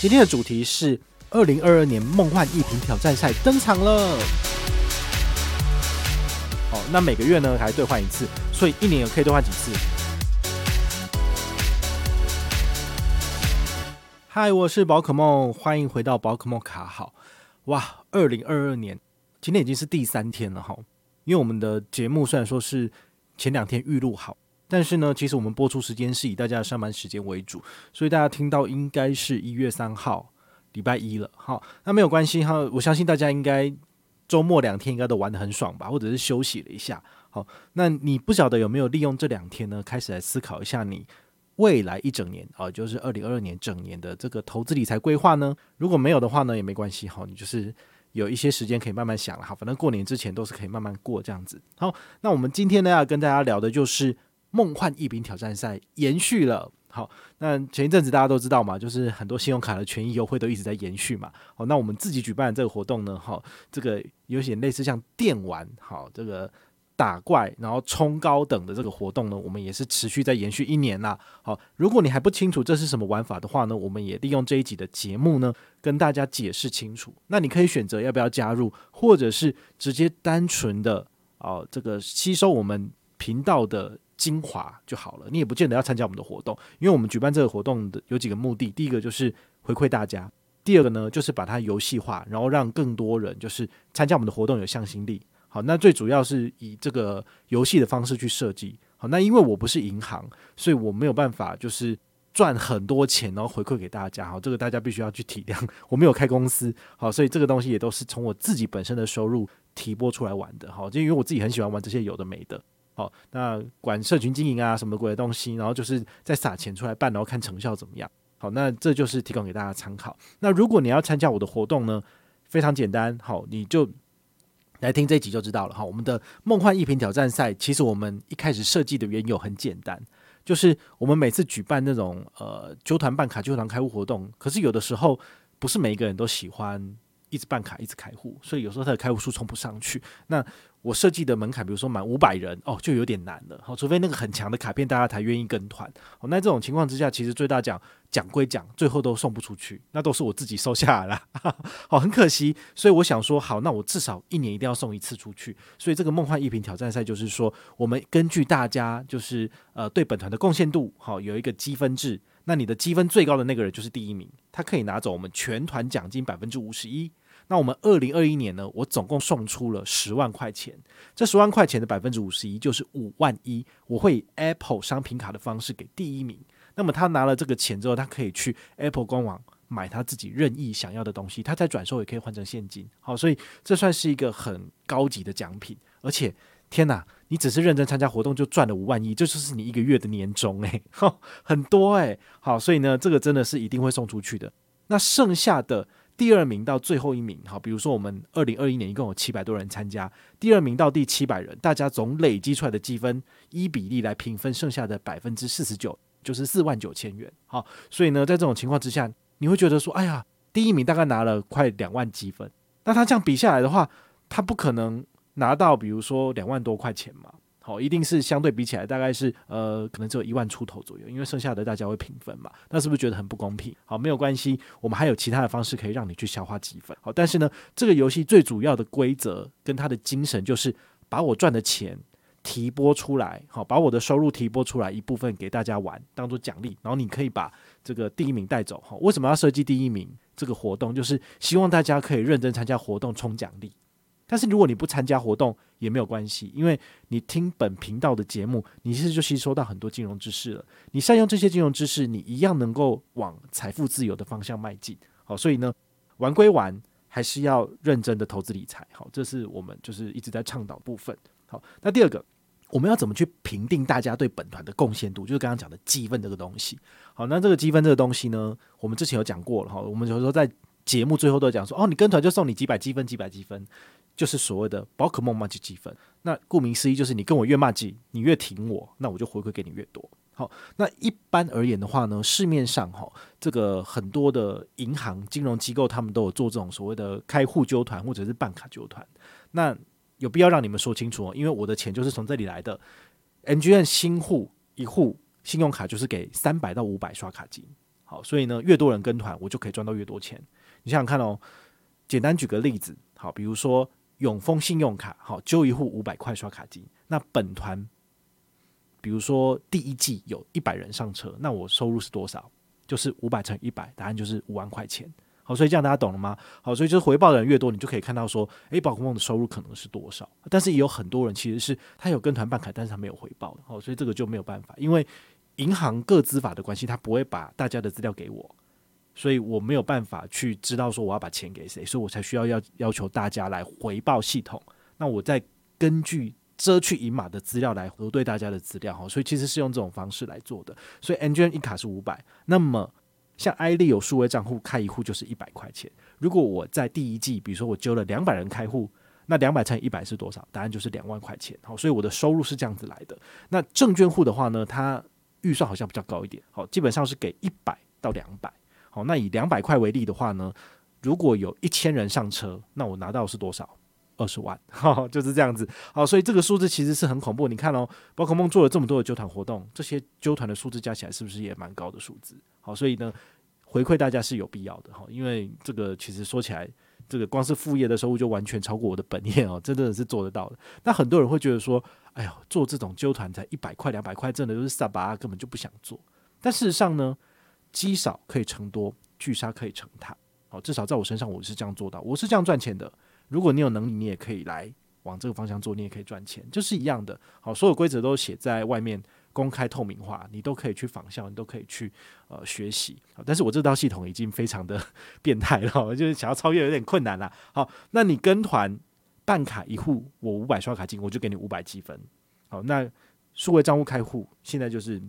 今天的主题是二零二二年梦幻一品挑战赛登场了。哦，那每个月呢还兑换一次，所以一年也可以兑换几次。嗨，我是宝可梦，欢迎回到宝可梦卡好。哇，二零二二年今天已经是第三天了哈。因为我们的节目虽然说是前两天预录好，但是呢，其实我们播出时间是以大家的上班时间为主，所以大家听到应该是一月三号礼拜一了。好，那没有关系哈，我相信大家应该。周末两天应该都玩得很爽吧，或者是休息了一下。好，那你不晓得有没有利用这两天呢，开始来思考一下你未来一整年啊，就是二零二二年整年的这个投资理财规划呢？如果没有的话呢，也没关系哈，你就是有一些时间可以慢慢想了。好，反正过年之前都是可以慢慢过这样子。好，那我们今天呢要跟大家聊的就是梦幻一饼挑战赛延续了。好，那前一阵子大家都知道嘛，就是很多信用卡的权益优惠都一直在延续嘛。好，那我们自己举办这个活动呢，哈，这个有点类似像电玩，好，这个打怪然后冲高等的这个活动呢，我们也是持续在延续一年啦。好，如果你还不清楚这是什么玩法的话呢，我们也利用这一集的节目呢，跟大家解释清楚。那你可以选择要不要加入，或者是直接单纯的哦，这个吸收我们频道的。精华就好了，你也不见得要参加我们的活动，因为我们举办这个活动的有几个目的。第一个就是回馈大家，第二个呢就是把它游戏化，然后让更多人就是参加我们的活动有向心力。好，那最主要是以这个游戏的方式去设计。好，那因为我不是银行，所以我没有办法就是赚很多钱然后回馈给大家。好，这个大家必须要去体谅。我没有开公司，好，所以这个东西也都是从我自己本身的收入提拨出来玩的。好，就因为我自己很喜欢玩这些有的没的。好，那管社群经营啊，什么鬼的东西，然后就是再撒钱出来办，然后看成效怎么样。好，那这就是提供给大家参考。那如果你要参加我的活动呢，非常简单，好，你就来听这一集就知道了。哈，我们的梦幻一品挑战赛，其实我们一开始设计的缘由很简单，就是我们每次举办那种呃揪团办卡、揪团开户活动，可是有的时候不是每一个人都喜欢一直办卡、一直开户，所以有时候他的开户数冲不上去。那我设计的门槛，比如说满五百人哦，就有点难了。好，除非那个很强的卡片，大家才愿意跟团。哦，那这种情况之下，其实最大奖讲归讲，最后都送不出去，那都是我自己收下来了。好，很可惜。所以我想说，好，那我至少一年一定要送一次出去。所以这个梦幻一品挑战赛就是说，我们根据大家就是呃对本团的贡献度，好，有一个积分制。那你的积分最高的那个人就是第一名，他可以拿走我们全团奖金百分之五十一。那我们二零二一年呢，我总共送出了十万块钱，这十万块钱的百分之五十一就是五万一，我会以 Apple 商品卡的方式给第一名。那么他拿了这个钱之后，他可以去 Apple 官网买他自己任意想要的东西，他再转售也可以换成现金。好，所以这算是一个很高级的奖品。而且，天哪，你只是认真参加活动就赚了五万一，这就是你一个月的年终诶，很多诶。好，所以呢，这个真的是一定会送出去的。那剩下的。第二名到最后一名，好，比如说我们二零二一年一共有七百多人参加，第二名到第七百人，大家总累积出来的积分依比例来平分，剩下的百分之四十九就是四万九千元，好，所以呢，在这种情况之下，你会觉得说，哎呀，第一名大概拿了快两万积分，那他这样比下来的话，他不可能拿到比如说两万多块钱嘛。好，一定是相对比起来，大概是呃，可能只有一万出头左右，因为剩下的大家会平分嘛，那是不是觉得很不公平？好，没有关系，我们还有其他的方式可以让你去消化积分。好，但是呢，这个游戏最主要的规则跟它的精神就是把我赚的钱提拨出来，好，把我的收入提拨出来一部分给大家玩，当做奖励，然后你可以把这个第一名带走。好，为什么要设计第一名这个活动？就是希望大家可以认真参加活动，冲奖励。但是如果你不参加活动也没有关系，因为你听本频道的节目，你其实就吸收到很多金融知识了。你善用这些金融知识，你一样能够往财富自由的方向迈进。好，所以呢，玩归玩，还是要认真的投资理财。好，这是我们就是一直在倡导部分。好，那第二个，我们要怎么去评定大家对本团的贡献度？就是刚刚讲的积分这个东西。好，那这个积分这个东西呢，我们之前有讲过了哈。我们有时候在节目最后都讲说，哦，你跟团就送你几百积分，几百积分，就是所谓的宝可梦麻吉积分。那顾名思义，就是你跟我越麻吉，你越挺我，那我就回馈给你越多。好，那一般而言的话呢，市面上哈，这个很多的银行、金融机构，他们都有做这种所谓的开户纠团或者是办卡纠团。那有必要让你们说清楚哦，因为我的钱就是从这里来的。NGN 新户一户信用卡就是给三百到五百刷卡金，好，所以呢，越多人跟团，我就可以赚到越多钱。你想想看哦，简单举个例子，好，比如说永丰信用卡，好，揪一户五百块刷卡金，那本团，比如说第一季有一百人上车，那我收入是多少？就是五百乘一百，答案就是五万块钱。好，所以这样大家懂了吗？好，所以就是回报的人越多，你就可以看到说，诶，宝可梦的收入可能是多少。但是也有很多人其实是他有跟团办卡，但是他没有回报的。好，所以这个就没有办法，因为银行各资法的关系，他不会把大家的资料给我，所以我没有办法去知道说我要把钱给谁，所以我才需要要要求大家来回报系统。那我再根据遮去银码的资料来核对大家的资料。哈，所以其实是用这种方式来做的。所以 MGM 一卡是五百，那么。像艾利有数位账户开一户就是一百块钱。如果我在第一季，比如说我揪了两百人开户，那两百乘以一百是多少？答案就是两万块钱。好，所以我的收入是这样子来的。那证券户的话呢，它预算好像比较高一点。好，基本上是给一百到两百。好，那以两百块为例的话呢，如果有一千人上车，那我拿到是多少？二十万，哈，就是这样子。好，所以这个数字其实是很恐怖。你看哦，宝可梦做了这么多的揪团活动，这些揪团的数字加起来是不是也蛮高的数字？好，所以呢，回馈大家是有必要的哈。因为这个其实说起来，这个光是副业的收入就完全超过我的本业哦，真的是做得到的。那很多人会觉得说，哎呦，做这种揪团才一百块、两百块，真的就是傻巴，根本就不想做。但事实上呢，积少可以成多，聚沙可以成塔。好，至少在我身上，我是这样做到，我是这样赚钱的。如果你有能力，你也可以来往这个方向做，你也可以赚钱，就是一样的。好，所有规则都写在外面，公开透明化，你都可以去仿效，你都可以去呃学习。好，但是我这套系统已经非常的 变态了，就是想要超越有点困难了。好，那你跟团办卡一户，我五百刷卡金，我就给你五百积分。好，那数位账户开户现在就是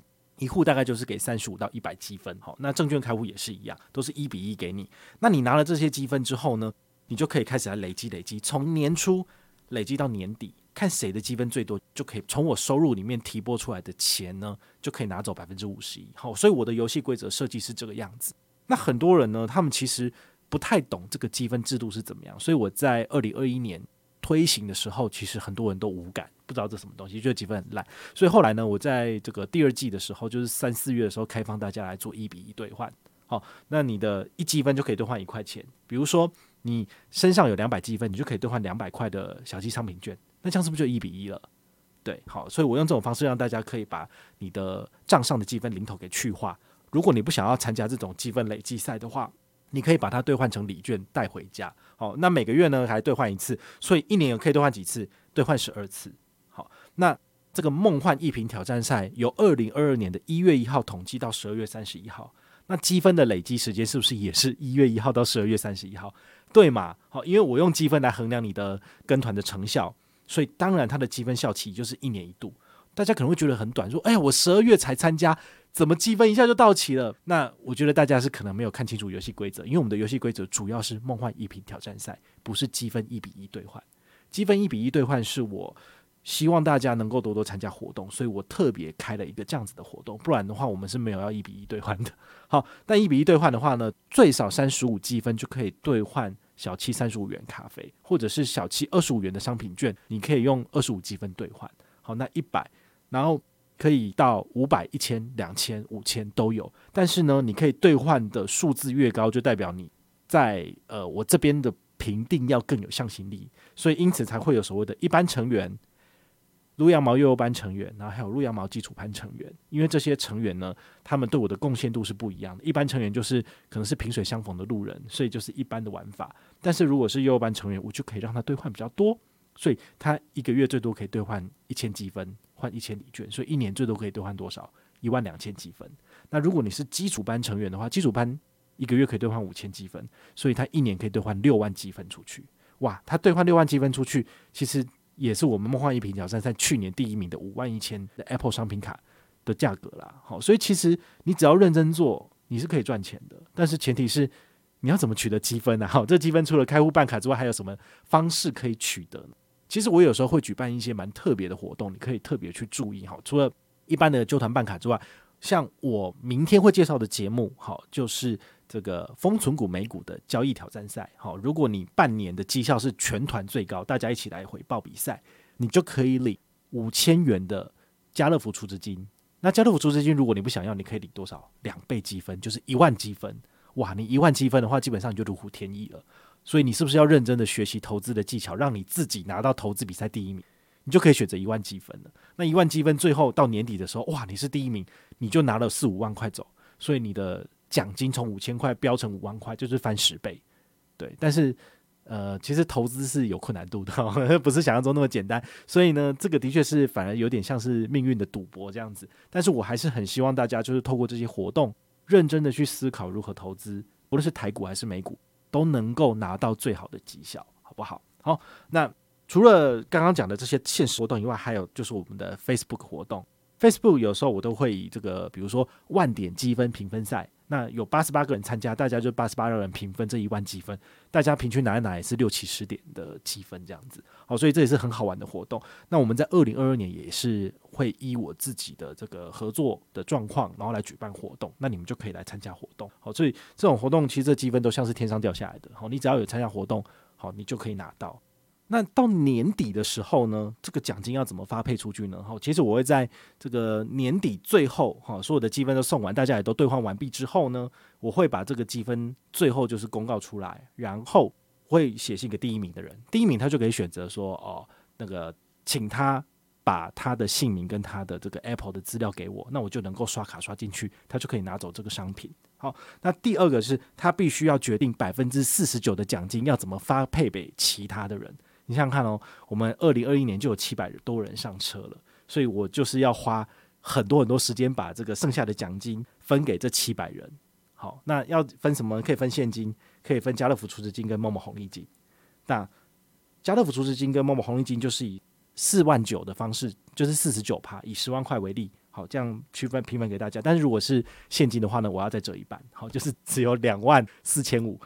一户大概就是给三十五到一百积分。好，那证券开户也是一样，都是一比一给你。那你拿了这些积分之后呢？你就可以开始来累积，累积从年初累积到年底，看谁的积分最多，就可以从我收入里面提拨出来的钱呢，就可以拿走百分之五十一。好，所以我的游戏规则设计是这个样子。那很多人呢，他们其实不太懂这个积分制度是怎么样，所以我在二零二一年推行的时候，其实很多人都无感，不知道这什么东西，觉得积分很烂。所以后来呢，我在这个第二季的时候，就是三四月的时候，开放大家来做一比一兑换。好，那你的一积分就可以兑换一块钱，比如说。你身上有两百积分，你就可以兑换两百块的小鸡商品券，那这样是不是就一比一了？对，好，所以我用这种方式让大家可以把你的账上的积分零头给去化。如果你不想要参加这种积分累计赛的话，你可以把它兑换成礼券带回家。好，那每个月呢还兑换一次，所以一年可以兑换几次？兑换十二次。好，那这个梦幻一品挑战赛由二零二二年的一月一号统计到十二月三十一号，那积分的累积时间是不是也是一月一号到十二月三十一号？对嘛？好，因为我用积分来衡量你的跟团的成效，所以当然它的积分效期就是一年一度。大家可能会觉得很短，说：“哎呀，我十二月才参加，怎么积分一下就到齐了？”那我觉得大家是可能没有看清楚游戏规则，因为我们的游戏规则主要是梦幻一品挑战赛，不是积分一比一兑换。积分一比一兑换是我。希望大家能够多多参加活动，所以我特别开了一个这样子的活动，不然的话我们是没有要一比一兑换的。好，但一比一兑换的话呢，最少三十五积分就可以兑换小七三十五元咖啡，或者是小七二十五元的商品券，你可以用二十五积分兑换。好，那一百，然后可以到五百、一千、两千、五千都有。但是呢，你可以兑换的数字越高，就代表你在呃我这边的评定要更有向心力，所以因此才会有所谓的一般成员。撸羊毛幼幼班成员，然后还有撸羊毛基础班成员，因为这些成员呢，他们对我的贡献度是不一样的。一般成员就是可能是萍水相逢的路人，所以就是一般的玩法。但是如果是幼幼班成员，我就可以让他兑换比较多，所以他一个月最多可以兑换一千积分，换一千礼券，所以一年最多可以兑换多少？一万两千积分。那如果你是基础班成员的话，基础班一个月可以兑换五千积分，所以他一年可以兑换六万积分出去。哇，他兑换六万积分出去，其实。也是我们梦幻一品挑战赛去年第一名的五万一千的 Apple 商品卡的价格啦。好，所以其实你只要认真做，你是可以赚钱的。但是前提是你要怎么取得积分呢？好，这积分除了开户办卡之外，还有什么方式可以取得呢？其实我有时候会举办一些蛮特别的活动，你可以特别去注意。好，除了一般的揪团办卡之外，像我明天会介绍的节目，好，就是这个封存股美股的交易挑战赛。好，如果你半年的绩效是全团最高，大家一起来回报比赛，你就可以领五千元的家乐福出资金。那家乐福出资金，如果你不想要，你可以领多少？两倍积分，就是一万积分。哇，你一万积分的话，基本上你就如虎添翼了。所以你是不是要认真的学习投资的技巧，让你自己拿到投资比赛第一名？你就可以选择一万积分了。那一万积分最后到年底的时候，哇，你是第一名，你就拿了四五万块走。所以你的奖金从五千块飙成五万块，就是翻十倍。对，但是呃，其实投资是有困难度的，呵呵，不是想象中那么简单。所以呢，这个的确是反而有点像是命运的赌博这样子。但是我还是很希望大家就是透过这些活动，认真的去思考如何投资，无论是台股还是美股，都能够拿到最好的绩效，好不好？好，那。除了刚刚讲的这些现实活动以外，还有就是我们的 Facebook 活动。Facebook 有时候我都会以这个，比如说万点积分评分赛，那有八十八个人参加，大家就八十八个人评分这一万积分，大家平均拿一拿也是六七十点的积分这样子。好，所以这也是很好玩的活动。那我们在二零二二年也是会依我自己的这个合作的状况，然后来举办活动。那你们就可以来参加活动。好，所以这种活动其实这积分都像是天上掉下来的。好，你只要有参加活动，好，你就可以拿到。那到年底的时候呢，这个奖金要怎么发配出去呢？哈，其实我会在这个年底最后，哈，所有的积分都送完，大家也都兑换完毕之后呢，我会把这个积分最后就是公告出来，然后会写信给第一名的人，第一名他就可以选择说，哦，那个请他把他的姓名跟他的这个 Apple 的资料给我，那我就能够刷卡刷进去，他就可以拿走这个商品。好，那第二个是他必须要决定百分之四十九的奖金要怎么发配给其他的人。你想想看哦，我们二零二一年就有七百多人上车了，所以我就是要花很多很多时间把这个剩下的奖金分给这七百人。好，那要分什么？可以分现金，可以分家乐福储值金跟某某红利金。那家乐福储值金跟某某红利金就是以四万九的方式，就是四十九趴，以十万块为例，好，这样区分平分给大家。但是如果是现金的话呢，我要再折一半，好，就是只有两万四千五。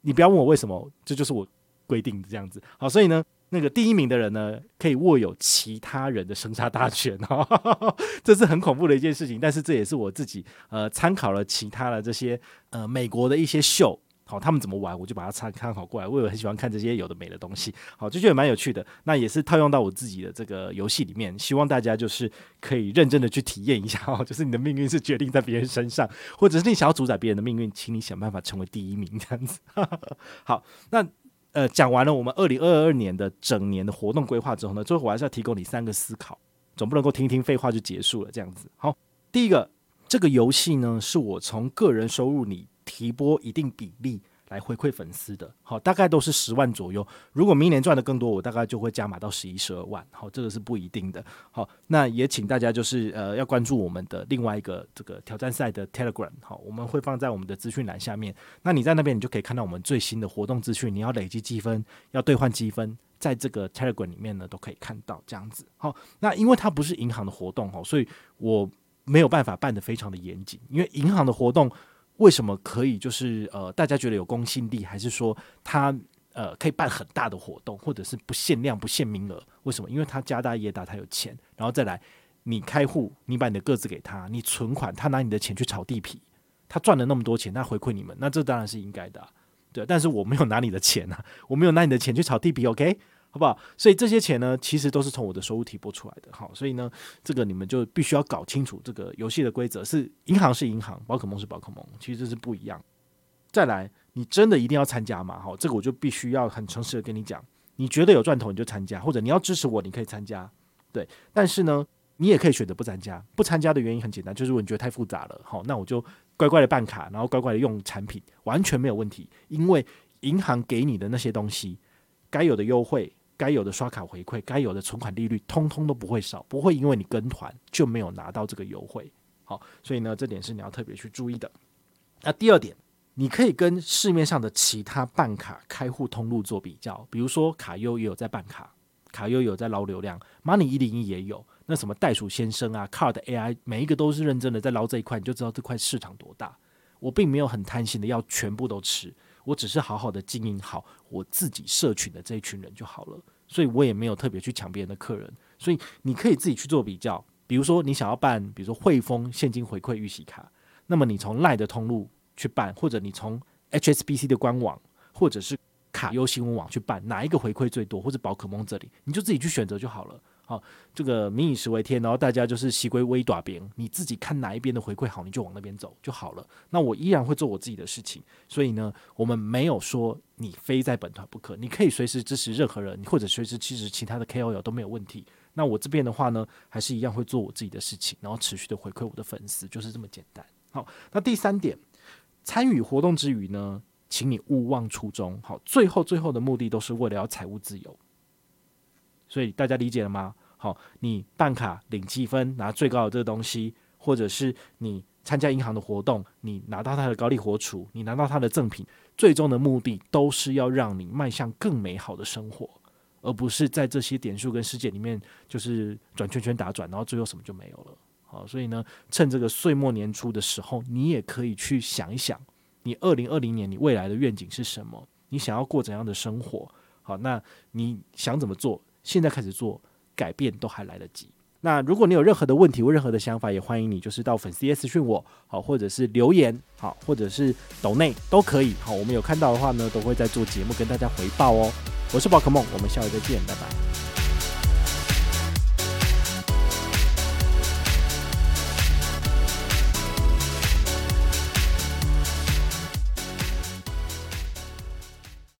你不要问我为什么，这就是我。规定这样子，好，所以呢，那个第一名的人呢，可以握有其他人的生杀大权哦，这是很恐怖的一件事情。但是这也是我自己呃参考了其他的这些呃美国的一些秀，好，他们怎么玩，我就把它参参考过来。我也很喜欢看这些有的没的东西，好，就觉得蛮有趣的。那也是套用到我自己的这个游戏里面，希望大家就是可以认真的去体验一下 哦，就是你的命运是决定在别人身上，或者是你想要主宰别人的命运，请你想办法成为第一名这样子。好，那。呃，讲完了我们二零二二年的整年的活动规划之后呢，最后我还是要提供你三个思考，总不能够听听废话就结束了这样子。好，第一个，这个游戏呢，是我从个人收入里提拨一定比例。来回馈粉丝的，好，大概都是十万左右。如果明年赚的更多，我大概就会加码到十一、十二万。好，这个是不一定的。好，那也请大家就是呃要关注我们的另外一个这个挑战赛的 Telegram。好，我们会放在我们的资讯栏下面。那你在那边，你就可以看到我们最新的活动资讯。你要累积积分，要兑换积分，在这个 Telegram 里面呢，都可以看到这样子。好，那因为它不是银行的活动哦，所以我没有办法办得非常的严谨，因为银行的活动。为什么可以？就是呃，大家觉得有公信力，还是说他呃可以办很大的活动，或者是不限量、不限名额？为什么？因为他家大业大，他有钱，然后再来你开户，你把你的个子给他，你存款，他拿你的钱去炒地皮，他赚了那么多钱，他回馈你们，那这当然是应该的，对。但是我没有拿你的钱啊，我没有拿你的钱去炒地皮，OK？好不好？所以这些钱呢，其实都是从我的收入提拨出来的。好，所以呢，这个你们就必须要搞清楚这个游戏的规则：是银行是银行，宝可梦是宝可梦，其实这是不一样。再来，你真的一定要参加吗？好，这个我就必须要很诚实的跟你讲，你觉得有赚头你就参加，或者你要支持我，你可以参加。对，但是呢，你也可以选择不参加。不参加的原因很简单，就是如果你觉得太复杂了。好，那我就乖乖的办卡，然后乖乖的用产品，完全没有问题。因为银行给你的那些东西，该有的优惠。该有的刷卡回馈，该有的存款利率，通通都不会少，不会因为你跟团就没有拿到这个优惠。好，所以呢，这点是你要特别去注意的。那第二点，你可以跟市面上的其他办卡开户通路做比较，比如说卡优也有在办卡，卡优有在捞流量，Money 一零一也有，那什么袋鼠先生啊，Card AI 每一个都是认真的在捞这一块，你就知道这块市场多大。我并没有很贪心的要全部都吃，我只是好好的经营好我自己社群的这一群人就好了。所以我也没有特别去抢别人的客人，所以你可以自己去做比较。比如说你想要办，比如说汇丰现金回馈预习卡，那么你从 LINE 的通路去办，或者你从 HSBC 的官网，或者是卡优新闻网去办，哪一个回馈最多，或者宝可梦这里，你就自己去选择就好了。好，这个民以食为天，然后大家就是习归微短边，你自己看哪一边的回馈好，你就往那边走就好了。那我依然会做我自己的事情，所以呢，我们没有说你非在本团不可，你可以随时支持任何人，或者随时支持其他的 KOL 都没有问题。那我这边的话呢，还是一样会做我自己的事情，然后持续的回馈我的粉丝，就是这么简单。好，那第三点，参与活动之余呢，请你勿忘初衷。好，最后最后的目的都是为了要财务自由。所以大家理解了吗？好，你办卡领积分拿最高的这个东西，或者是你参加银行的活动，你拿到它的高利活储，你拿到它的赠品，最终的目的都是要让你迈向更美好的生活，而不是在这些点数跟世界里面就是转圈圈打转，然后最后什么就没有了。好，所以呢，趁这个岁末年初的时候，你也可以去想一想，你二零二零年你未来的愿景是什么？你想要过怎样的生活？好，那你想怎么做？现在开始做，改变都还来得及。那如果你有任何的问题或任何的想法，也欢迎你就是到粉丝私讯我，好，或者是留言，好，或者是抖内都可以。好，我们有看到的话呢，都会在做节目跟大家回报哦。我是宝可梦，我们下回再见，拜拜。